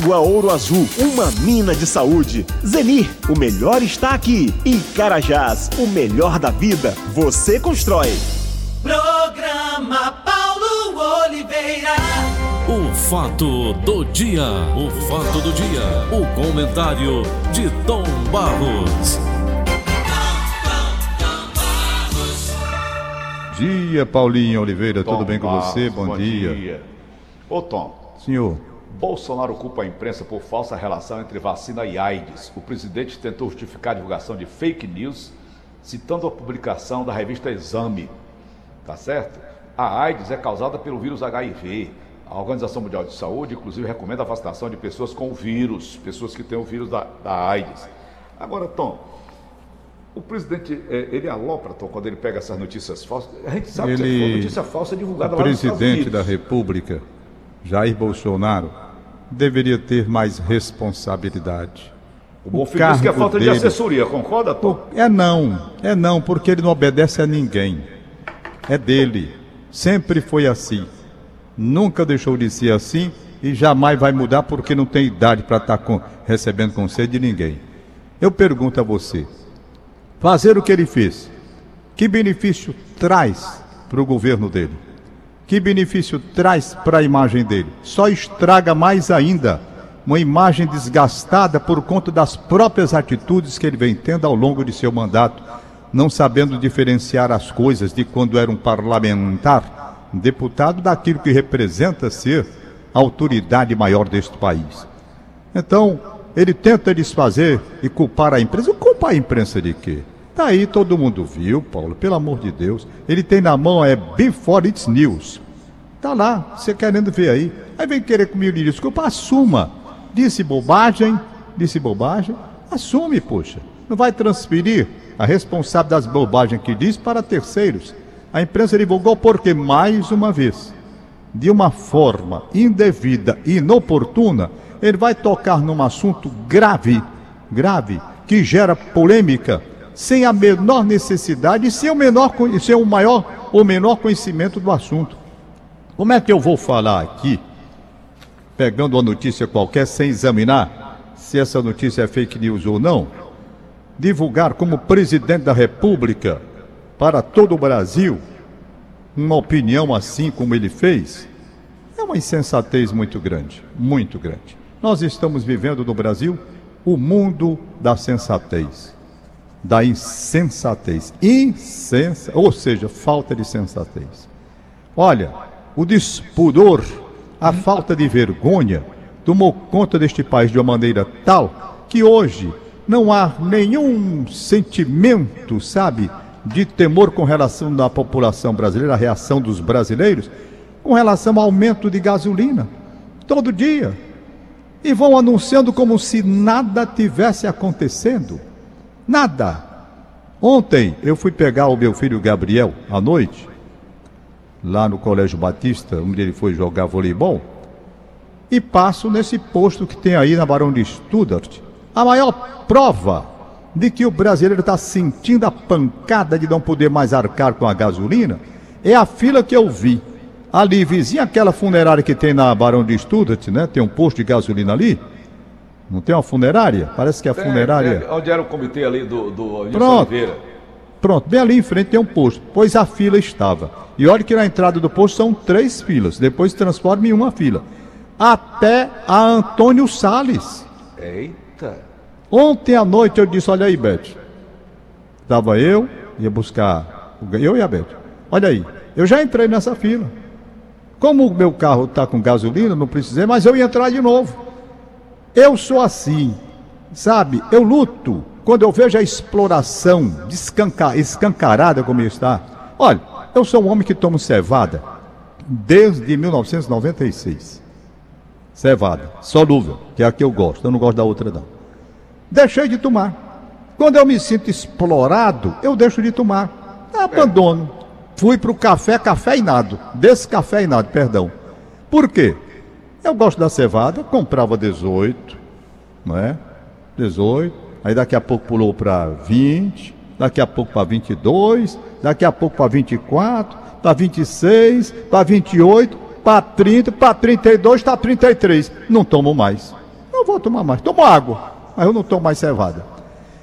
Água Ouro Azul, uma mina de saúde. Zenir, o melhor está aqui. E Carajás, o melhor da vida, você constrói. Programa Paulo Oliveira. O fato do dia, o fato do dia, o comentário de Tom Barros. Dia, Paulinho Oliveira, Tom tudo bem com Barros, você? Bom, dia. Ô Tom, Senhor, Bolsonaro culpa a imprensa por falsa relação entre vacina e AIDS. O presidente tentou justificar a divulgação de fake news, citando a publicação da revista Exame. Tá certo? A AIDS é causada pelo vírus HIV. A Organização Mundial de Saúde, inclusive, recomenda a vacinação de pessoas com o vírus, pessoas que têm o vírus da, da AIDS. Agora, Tom, o presidente, eh, ele alopra, Tom, quando ele pega essas notícias falsas. A gente sabe que Ele- é notícia falsa o divulgada lá nos Estados presidente da República, Jair Bolsonaro, deveria ter mais responsabilidade. O Bonfim diz que é falta de dele- assessoria, concorda, Tom? É não, é não, porque ele não obedece a ninguém. É dele. Sempre foi assim. Nunca deixou de ser assim e jamais vai mudar porque não tem idade para estar recebendo conselho de ninguém. Eu pergunto a você: fazer o que ele fez, que benefício traz para o governo dele? Que benefício traz para a imagem dele? Só estraga mais ainda uma imagem desgastada por conta das próprias atitudes que ele vem tendo ao longo de seu mandato, não sabendo diferenciar as coisas de quando era um parlamentar, um deputado, daquilo que representa ser a autoridade maior deste país. Então, ele tenta desfazer e culpar a imprensa. Culpar a imprensa de quê? Tá aí, todo mundo viu, Paulo, pelo amor de Deus. Ele tem na mão, é Before It's News. Tá lá, você querendo ver aí. Aí vem querer comigo de desculpa, assuma. Disse bobagem, disse bobagem, assume, poxa. Não vai transferir a responsabilidade das bobagens que diz para terceiros. A imprensa divulgou porque, mais uma vez, de uma forma indevida e inoportuna, ele vai tocar num assunto grave, grave, que gera polêmica, sem a menor necessidade e sem o, menor, sem o maior ou menor conhecimento do assunto. Como é que eu vou falar aqui, pegando uma notícia qualquer sem examinar se essa notícia é fake news ou não? Divulgar como presidente da República para todo o Brasil uma opinião assim como ele fez? É uma insensatez muito grande, muito grande. Nós estamos vivendo no Brasil o mundo da sensatez, da insensatez, insensa, ou seja, falta de sensatez. Olha, o despudor, a falta de vergonha tomou conta deste país de uma maneira tal que hoje não há nenhum sentimento, sabe, de temor com relação da população brasileira, a reação dos brasileiros, com relação ao aumento de gasolina. Todo dia. E vão anunciando como se nada tivesse acontecendo. Nada. Ontem eu fui pegar o meu filho Gabriel à noite, lá no Colégio Batista, onde ele foi jogar voleibol, e passo nesse posto que tem aí na Barão de Stuttgart. A maior prova de que o brasileiro está sentindo a pancada de não poder mais arcar com a gasolina é a fila que eu vi. Ali, vizinha aquela funerária que tem na Barão de Stuttgart, né? Tem um posto de gasolina ali. Não tem uma funerária? Parece que é a funerária. É, onde era o comitê ali do, do Nilson Pronto. Oliveira. Pronto, bem ali em frente tem um posto, pois a fila estava. E olha que na entrada do posto são três filas, depois se transforma em uma fila. Até a Antônio Sales. Eita. Ontem à noite eu disse, olha aí, Beth. Estava eu, ia buscar, eu e a Beth. Olha aí, eu já entrei nessa fila. Como o meu carro está com gasolina, não precisei, mas eu ia entrar de novo. Eu sou assim, sabe? Eu luto quando eu vejo a exploração descanca- escancarada como está. Olha, eu sou um homem que tomo cevada desde 1996. Cevada, solúvel, que é a que eu gosto. Eu não gosto da outra, não. Deixei de tomar. Quando eu me sinto explorado, eu deixo de tomar. Abandono. Fui para o café cafeinado. Descafeinado, perdão. Por quê? Eu gosto da cevada, comprava 18, não é? 18, aí daqui a pouco pulou para 20, daqui a pouco para 22, daqui a pouco para 24, para 26, para 28, para 30, para 32, está 33. Não tomo mais. não vou tomar mais. Tomo água, mas eu não tomo mais cevada.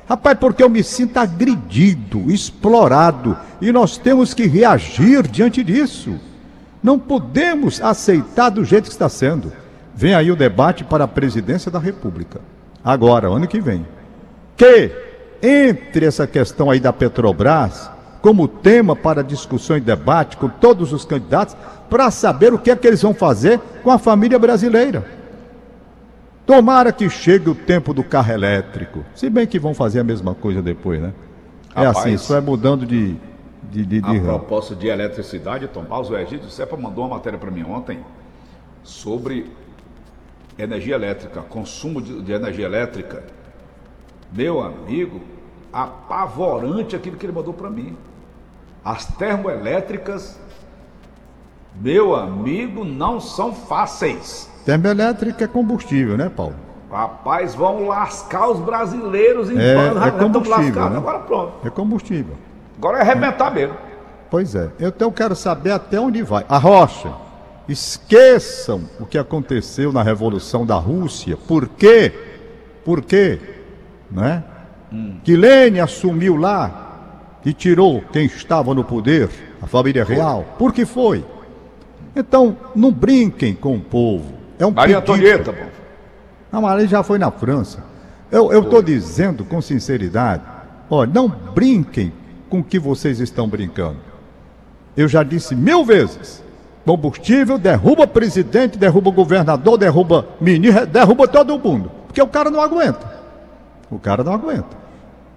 Rapaz, porque eu me sinto agredido, explorado, e nós temos que reagir diante disso. Não podemos aceitar do jeito que está sendo. Vem aí o debate para a presidência da República. Agora, ano que vem. Que entre essa questão aí da Petrobras como tema para discussão e debate com todos os candidatos para saber o que é que eles vão fazer com a família brasileira. Tomara que chegue o tempo do carro elétrico. Se bem que vão fazer a mesma coisa depois, né? É Rapaz, assim, isso é mudando de. De, de, de A propósito de eletricidade, Tom Barros, o Egídio Sepa mandou uma matéria para mim ontem sobre energia elétrica, consumo de, de energia elétrica. Meu amigo, apavorante aquilo que ele mandou para mim. As termoelétricas, meu amigo, não são fáceis. Termoelétrica é combustível, né, Paulo? Rapaz, vão lascar os brasileiros em É- é combustível, né? agora pronto. É combustível. Agora é arrebentar mesmo. Pois é. Então eu quero saber até onde vai. A Rocha, esqueçam o que aconteceu na Revolução da Rússia. Por quê? Por quê? Né? Que Lênin assumiu lá e tirou quem estava no poder, a família real. Por que foi? Então, não brinquem com o povo. É um Maria pedido. Antonieta, pô. A Maria já foi na França. Eu estou dizendo com sinceridade, olha, não brinquem com que vocês estão brincando. Eu já disse mil vezes, combustível derruba presidente, derruba governador, derruba ministro, derruba todo mundo. Porque o cara não aguenta. O cara não aguenta.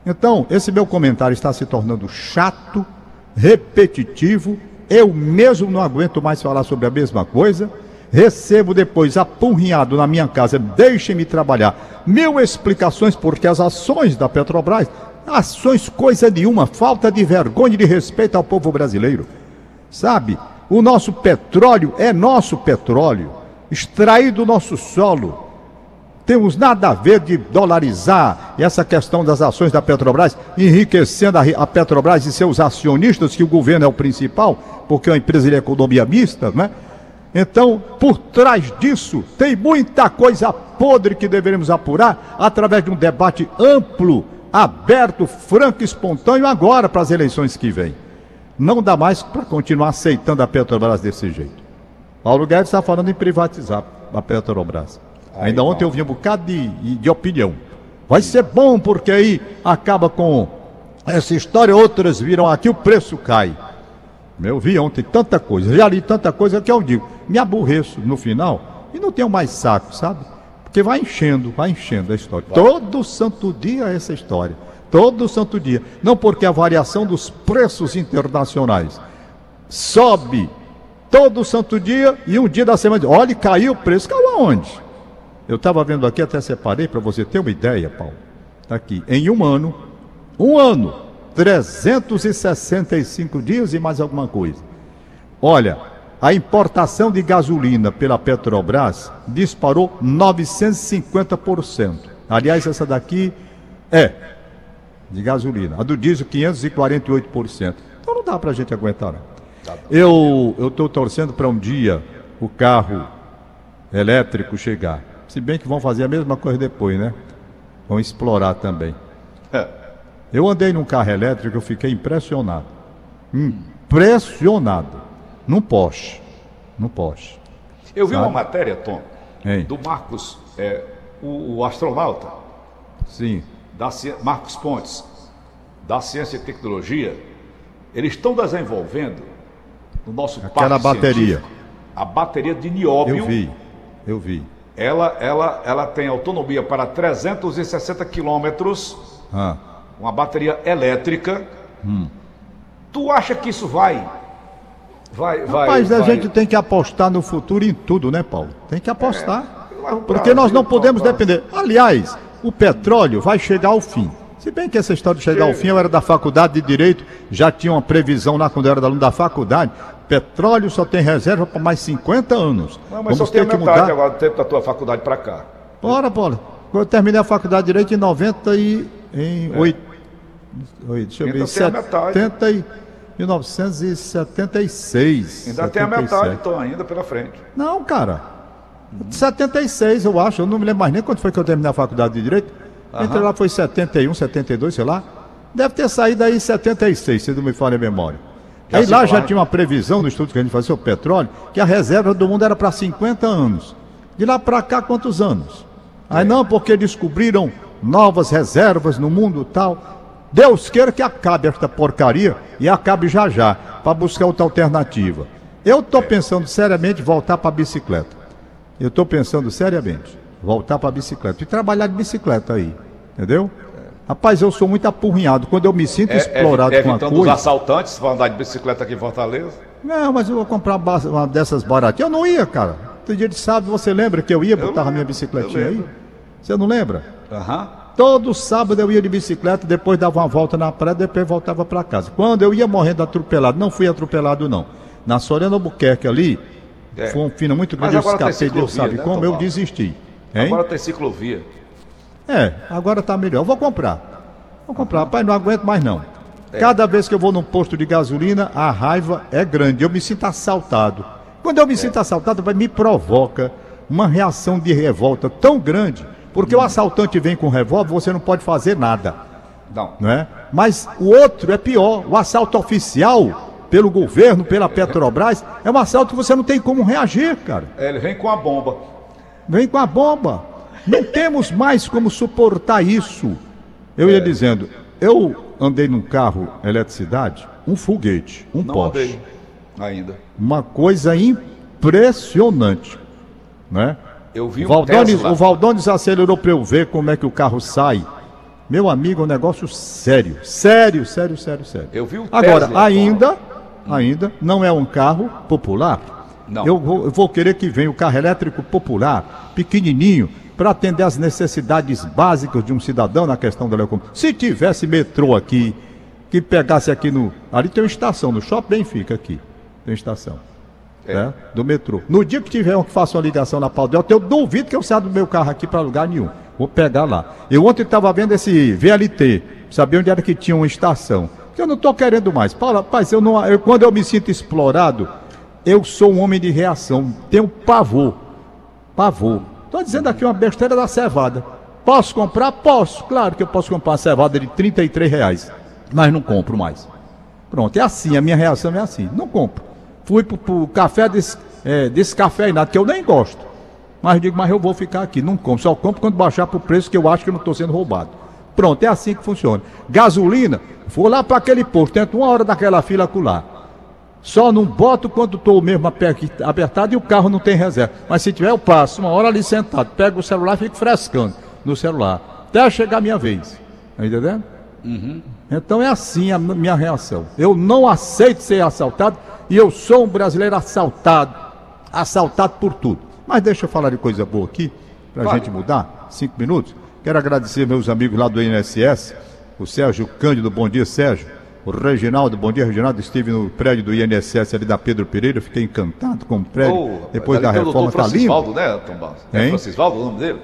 Então, esse meu comentário está se tornando chato, repetitivo. Eu mesmo não aguento mais falar sobre a mesma coisa. Recebo depois apurrinhado na minha casa, deixem-me trabalhar. Mil explicações porque as ações da Petrobras, ações coisa nenhuma, falta de vergonha e de respeito ao povo brasileiro. Sabe? O nosso petróleo é nosso petróleo, extraído do nosso solo. Temos nada a ver de dolarizar essa questão das ações da Petrobras, enriquecendo a, Petrobras e seus acionistas, que o governo é o principal, porque é uma empresa de economia mista, né? Então, por trás disso, tem muita coisa podre que deveremos apurar através de um debate amplo, aberto, franco e espontâneo agora para as eleições que vêm. Não dá mais para continuar aceitando a Petrobras desse jeito. Paulo Guedes está falando em privatizar a Petrobras. Ainda ontem eu vi um bocado de, de opinião. Vai ser bom porque aí acaba com essa história, outras viram aqui, o preço cai. Eu vi ontem tanta coisa, já li tanta coisa que eu digo, me aborreço no final e não tenho mais saco, sabe? Porque vai enchendo, vai enchendo a história. Todo santo dia é essa história. Todo santo dia. Não porque a variação dos preços internacionais sobe todo santo dia e um dia da semana. Olha, caiu o preço. Caiu aonde? Eu estava vendo aqui, até separei para você ter uma ideia, Paulo. Está aqui. Em um ano, um ano, 365 dias e mais alguma coisa. Olha, a importação de gasolina pela Petrobras disparou 950%. Aliás, essa daqui é de gasolina. A do diesel, 548%. Então não dá para a gente aguentar, não. Eu estou torcendo para um dia o carro elétrico chegar. Se bem que vão fazer a mesma coisa depois, né? Vão explorar também. Eu andei num carro elétrico, eu fiquei impressionado. Impressionado. Num Porsche. Num Porsche. Eu vi Sabe? uma matéria, Tom, Hein? do Marcos, é, o, o astronauta, Sim. da, Marcos Pontes, da Ciência e Tecnologia. Eles estão desenvolvendo no nosso Aquela bateria. a bateria de nióbio. Eu vi. Eu vi. Ela, ela, ela tem autonomia para 360 quilômetros, Ah. uma bateria elétrica. Hum. Tu acha que isso vai? Vai, vai. Rapaz, a vai- gente tem que apostar no futuro em tudo, né, Paulo? Tem que apostar. O Porque nós não podemos depender. Aliás, o petróleo vai chegar ao fim. Se bem que essa história de chegar ao fim, eu era da faculdade de Direito, já tinha uma previsão lá quando eu era aluno da faculdade. Petróleo só tem reserva para mais 50 anos. Não, mas Vamos só tem ter que metade mudar. agora do tempo da tua faculdade para cá. Bora, bola. Eu terminei a faculdade de Direito em 90 e... Em 8... Oi, deixa eu ver. Tem a metade. 70 e... 1976. Ainda tem a 77. metade, Tom, ainda pela frente. Não, cara. 76, eu acho, eu não me lembro mais nem quando foi que eu terminei a faculdade de Direito. Entrei lá, foi 71, 72, sei lá. Deve ter saído aí em 76, se não me falha a memória. Já aí se lá já tinha uma previsão no estudo que a gente fazia sobre petróleo, que a reserva do mundo era para 50 anos. De lá para cá, quantos anos? Aí não, porque descobriram novas reservas no mundo tal. Deus queira que acabe esta porcaria e acabe já já, para buscar outra alternativa. Eu estou pensando seriamente voltar para a bicicleta. Eu estou pensando seriamente voltar para a bicicleta e trabalhar de bicicleta aí, entendeu? Rapaz, eu sou muito apurrinhado. Quando eu me sinto É, explorado é, com uma evitando os coisa. assaltantes para andar de bicicleta aqui em Fortaleza. Não, mas eu vou comprar uma dessas baratinhas. Eu não ia, cara. Todo dia de sábado, você lembra que eu ia, botava minha lembro, bicicletinha aí? Você não lembra? Aham. Todo sábado eu ia de bicicleta, depois dava uma volta na praia, depois voltava para casa. Quando eu ia morrendo atropelado, não fui atropelado não. Na Soriano Albuquerque ali, É. foi um fino muito grande, eu agora tem escapei, Deus sabe né, como, eu desisti. Hein? Agora tem ciclovia. É, agora tá melhor. Eu vou comprar. Vou comprar. Rapaz, não aguento mais não. É. Cada vez que eu vou num posto de gasolina, a raiva é grande. Eu me sinto assaltado. Quando eu me sinto assaltado, vai me provoca uma reação de revolta tão grande. Porque o assaltante vem com revólver, você não pode fazer nada, Não. não é? Mas o outro é pior. O assalto oficial pelo governo, pela Petrobras, é um assalto que você não tem como reagir, cara. É, Ele vem com a bomba. Vem com a bomba. Não temos mais como suportar isso. Eu ia dizendo, eu andei num carro eletricidade, um foguete, um Não Porsche. andei ainda. Uma coisa impressionante, né? Eu vi Valdones, Tesla. o Valdones acelerou para eu ver como é que o carro sai. Meu amigo, é um negócio sério, sério, sério, sério, sério. Eu vi o Agora, Tesla, ainda, ainda não é um carro popular. Não. Eu vou, eu vou querer que venha o carro elétrico popular, pequenininho, para atender às necessidades básicas de um cidadão na questão da locomoção. Se tivesse metrô aqui, que pegasse aqui no. Ali tem uma estação, no Shopping Benfica aqui. Tem estação. É. né, do metrô. No dia que tiver um que faça uma ligação na Pau Delta, eu duvido que eu saia do meu carro aqui para lugar nenhum. Vou pegar lá. Eu ontem estava vendo esse VLT, sabia onde era que tinha uma estação. Que eu não estou querendo mais. Paulo, rapaz, eu não, eu, quando eu me sinto explorado, eu sou um homem de reação. Tenho pavor. Pavor. Estou dizendo aqui uma besteira da cevada. Posso comprar? Posso. Claro que eu posso comprar uma cevada de 33 reais. Mas não compro mais. Pronto, é assim, a minha reação é assim. Não compro. Fui pro, pro café desse, é, descafeinado, que eu nem gosto. Mas digo, mas eu vou ficar aqui. Não compro, só compro quando baixar pro preço que eu acho que eu não estou sendo roubado. Pronto, é assim que funciona. Gasolina, vou lá para aquele posto, tento uma hora daquela fila acular. Só não boto quando estou mesmo aper- apertado e o carro não tem reserva. Mas se tiver, eu passo uma hora ali sentado, pego o celular e fico frescando no celular. Até chegar a minha vez. Tá entendendo? Então é assim a minha reação. Eu não aceito ser assaltado e eu sou um brasileiro assaltado. Assaltado por tudo. Mas deixa eu falar de coisa boa aqui, pra Fale. gente mudar. Cinco minutos. Quero agradecer meus amigos lá do INSS, o Sérgio Cândido, bom dia, Sérgio. O Reginaldo, bom dia, Reginaldo. Estive no prédio do INSS ali da Pedro Pereira, fiquei encantado com o prédio. Ô, Depois da reforma, doutor tá lindo. Francisvaldo, né, Tom Barros? É Hein? Francisvaldo o nome dele?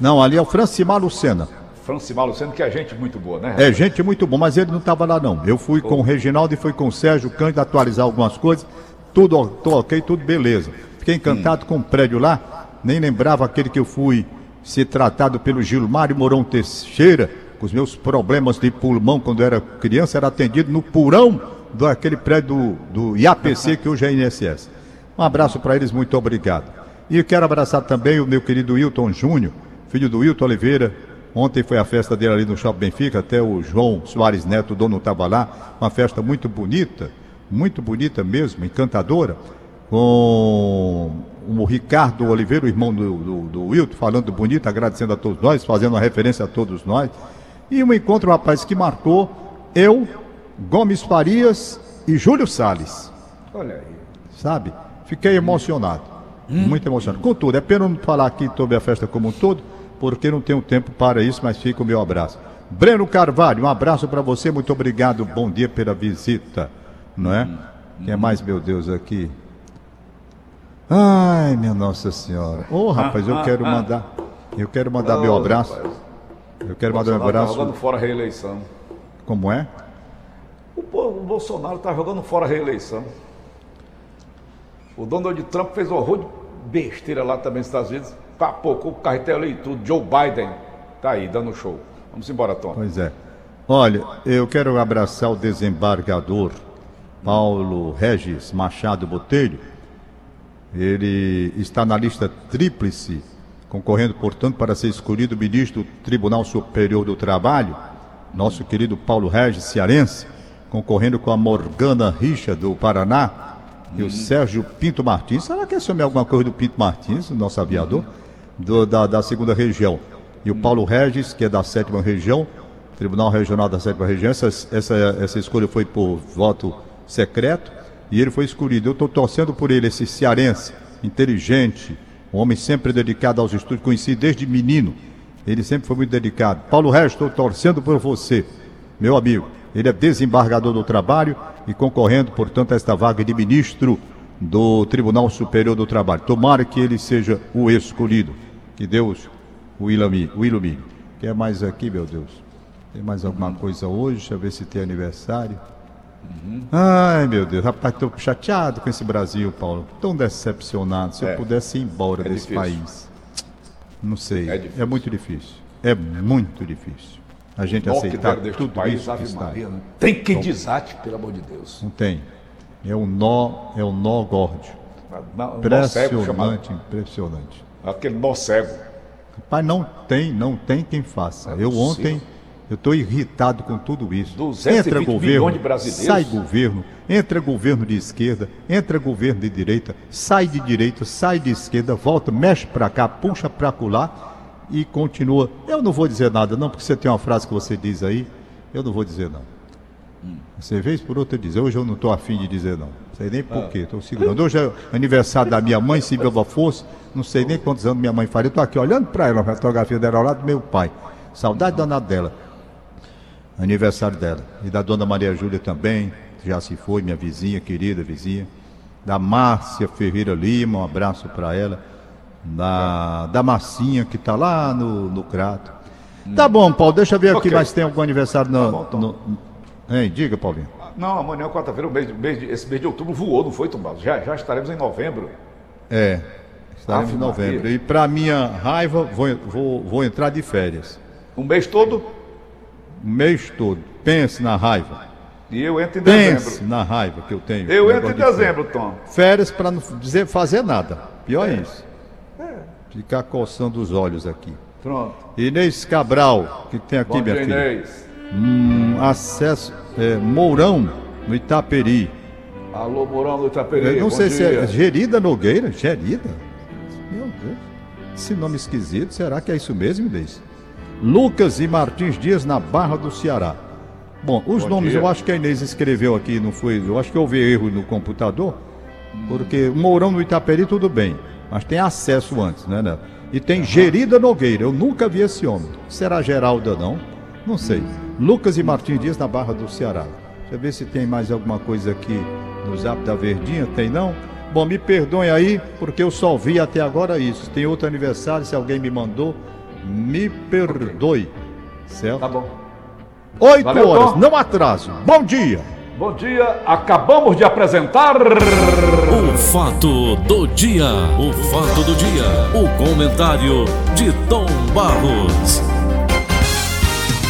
Não, ali é o Francimar Lucena. Francimar Luciano, que é gente muito boa, né? É, gente muito bom, mas ele não estava lá não. Eu fui com o Reginaldo e fui com o Sérgio Cândido atualizar algumas coisas. Tudo ok, tudo beleza. Fiquei encantado com o prédio lá. Nem lembrava aquele que eu fui ser tratado pelo Gilmário Mourão Teixeira, com os meus problemas de pulmão quando eu era criança, era atendido no purão daquele prédio do, do IAPC, que hoje é INSS. Um abraço para eles, muito obrigado. E quero abraçar também o meu querido Wilton Júnior, filho do Wilton Oliveira. Ontem foi a festa dele ali no Shopping Benfica, até o João Soares Neto, o dono, estava lá. Uma festa muito bonita, muito bonita mesmo, encantadora, com o Ricardo Oliveira, o irmão do, do, do Wilton, falando bonito, agradecendo a todos nós, fazendo uma referência a todos nós. E um encontro, rapaz, que marcou eu, Gomes Farias e Júlio Salles Olha aí. sabe? Fiquei emocionado, muito emocionado. Contudo, é pena não falar aqui sobre a festa como um todo, porque não tenho tempo para isso, mas fica o meu abraço. Breno Carvalho, um abraço para você, muito obrigado, bom dia pela visita, não é? Quem é mais, meu Deus, aqui? Ai, minha Nossa Senhora. Ô, rapaz, eu quero mandar, eu quero mandar meu abraço, eu quero mandar meu tá jogando abraço, fora a reeleição. como é? O, Bolsonaro tá jogando fora a reeleição. O Donald Trump fez um horror de besteira lá também nos Estados Unidos, papocou o carretel e tudo. Joe Biden tá aí, dando show. Vamos embora, Tom. Pois é. Olha, eu quero abraçar o desembargador Paulo Regis Machado Botelho. Ele está na lista tríplice, concorrendo, portanto, para ser escolhido ministro do Tribunal Superior do Trabalho. Nosso querido Paulo Regis Cearense, concorrendo com a Morgana Richa do Paraná e o Sérgio Pinto Martins. Será que esse homem é alguma coisa do Pinto Martins, o nosso aviador, do- da, da segunda região? E o Paulo Regis, que é da sétima região, Tribunal Regional da Sétima Região. Essa, essa, essa escolha foi por voto secreto e ele foi escolhido. Eu estou torcendo por ele, esse cearense, inteligente, um homem sempre dedicado aos estudos, conheci desde menino. Ele sempre foi muito dedicado. Paulo Regis, estou torcendo por você, meu amigo. Ele é desembargador do trabalho e concorrendo, portanto, a esta vaga de ministro do Tribunal Superior do Trabalho. Tomara que ele seja o escolhido. Que Deus o ilumine. O ilumine. Quer mais aqui, meu Deus? Tem mais alguma coisa hoje? Deixa eu ver se tem aniversário. Ai, meu Deus, rapaz, estou chateado com esse Brasil, Paulo. Tão decepcionado. Se É. eu pudesse ir embora É desse difícil. país. Não sei. É É, muito difícil. É muito difícil. A gente aceitar tudo país, isso que está. Maria, né? Tem que desate, pelo amor de Deus. Não tem. É um nó, é um nó górdio. Impressionante, impressionante. Aquele nó cego. Rapaz, não tem, não tem quem faça. É eu ontem, eu estou irritado com tudo isso. 220 milhões de brasileiros. sai governo, entra governo de esquerda, entra governo de direita, sai de direita, sai de esquerda, volta, mexe para cá, puxa para colar e continua. Eu não vou dizer nada não, porque você tem uma frase que você diz aí, eu não vou dizer não. Você vez por outra diz, hoje eu não estou afim de dizer não. Sei nem Ah. por quê, estou segurando. Hoje é aniversário da minha mãe, se viva força, não sei nem quantos anos minha mãe faria. Estou aqui olhando para ela, a fotografia dela ao lado do meu pai. Saudade danada dela. Aniversário dela. E da dona Maria Júlia também, já se foi, minha vizinha, querida vizinha. Da Márcia Ferreira Lima, um abraço para ela. Da, da Marcinha, que está lá no, no Crato. Tá bom, Paulo, deixa eu ver aqui Ok. mais se tem algum aniversário no. Tá bom, Tom. no- Hein, diga, Paulinho. Não, amanhã é quarta-feira, esse mês de outubro voou, não foi, Tumbado? Já, já estaremos em novembro. É, estaremos em novembro. Maria. E para minha raiva, vou, vou, vou entrar de férias. Um mês todo O mês todo. Pense na raiva. e eu entro em Pense dezembro. na raiva que eu tenho. Eu entro em de dezembro, Tom. Férias para não dizer fazer nada. Pior isso. Ficar coçando os olhos aqui. Pronto. Inês Cabral, que tem aqui, Bom minha dia, filha? Inês. Hum, acesso. é, Mourão, no Itaperi. Alô, Mourão do Itaperi. Eu não sei se dia. é Gerida Nogueira. Gerida? Meu Deus. Esse nome esquisito, será que é isso mesmo, Inês? Lucas e Martins Dias na Barra do Ceará. Bom, os Bom nomes dia. eu acho que a Inês escreveu aqui, não foi? Eu acho que houve erro no computador, porque Mourão no Itaperi tudo bem, mas tem acesso antes, né? né? E tem Gerida Nogueira, eu nunca vi esse homem. Será Geralda não? Não sei. Lucas e Martins Dias na Barra do Ceará. Deixa eu ver se tem mais alguma coisa aqui no Zap da Verdinha, tem não? Bom, me perdoem aí, porque eu só vi até agora isso. Tem outro aniversário, se alguém me mandou, me perdoe. Certo? Tá bom. Oito Valeu, horas, Tom. não atraso. Bom dia! Bom dia, acabamos de apresentar. O fato do dia. O fato do dia. O comentário de Tom Barros.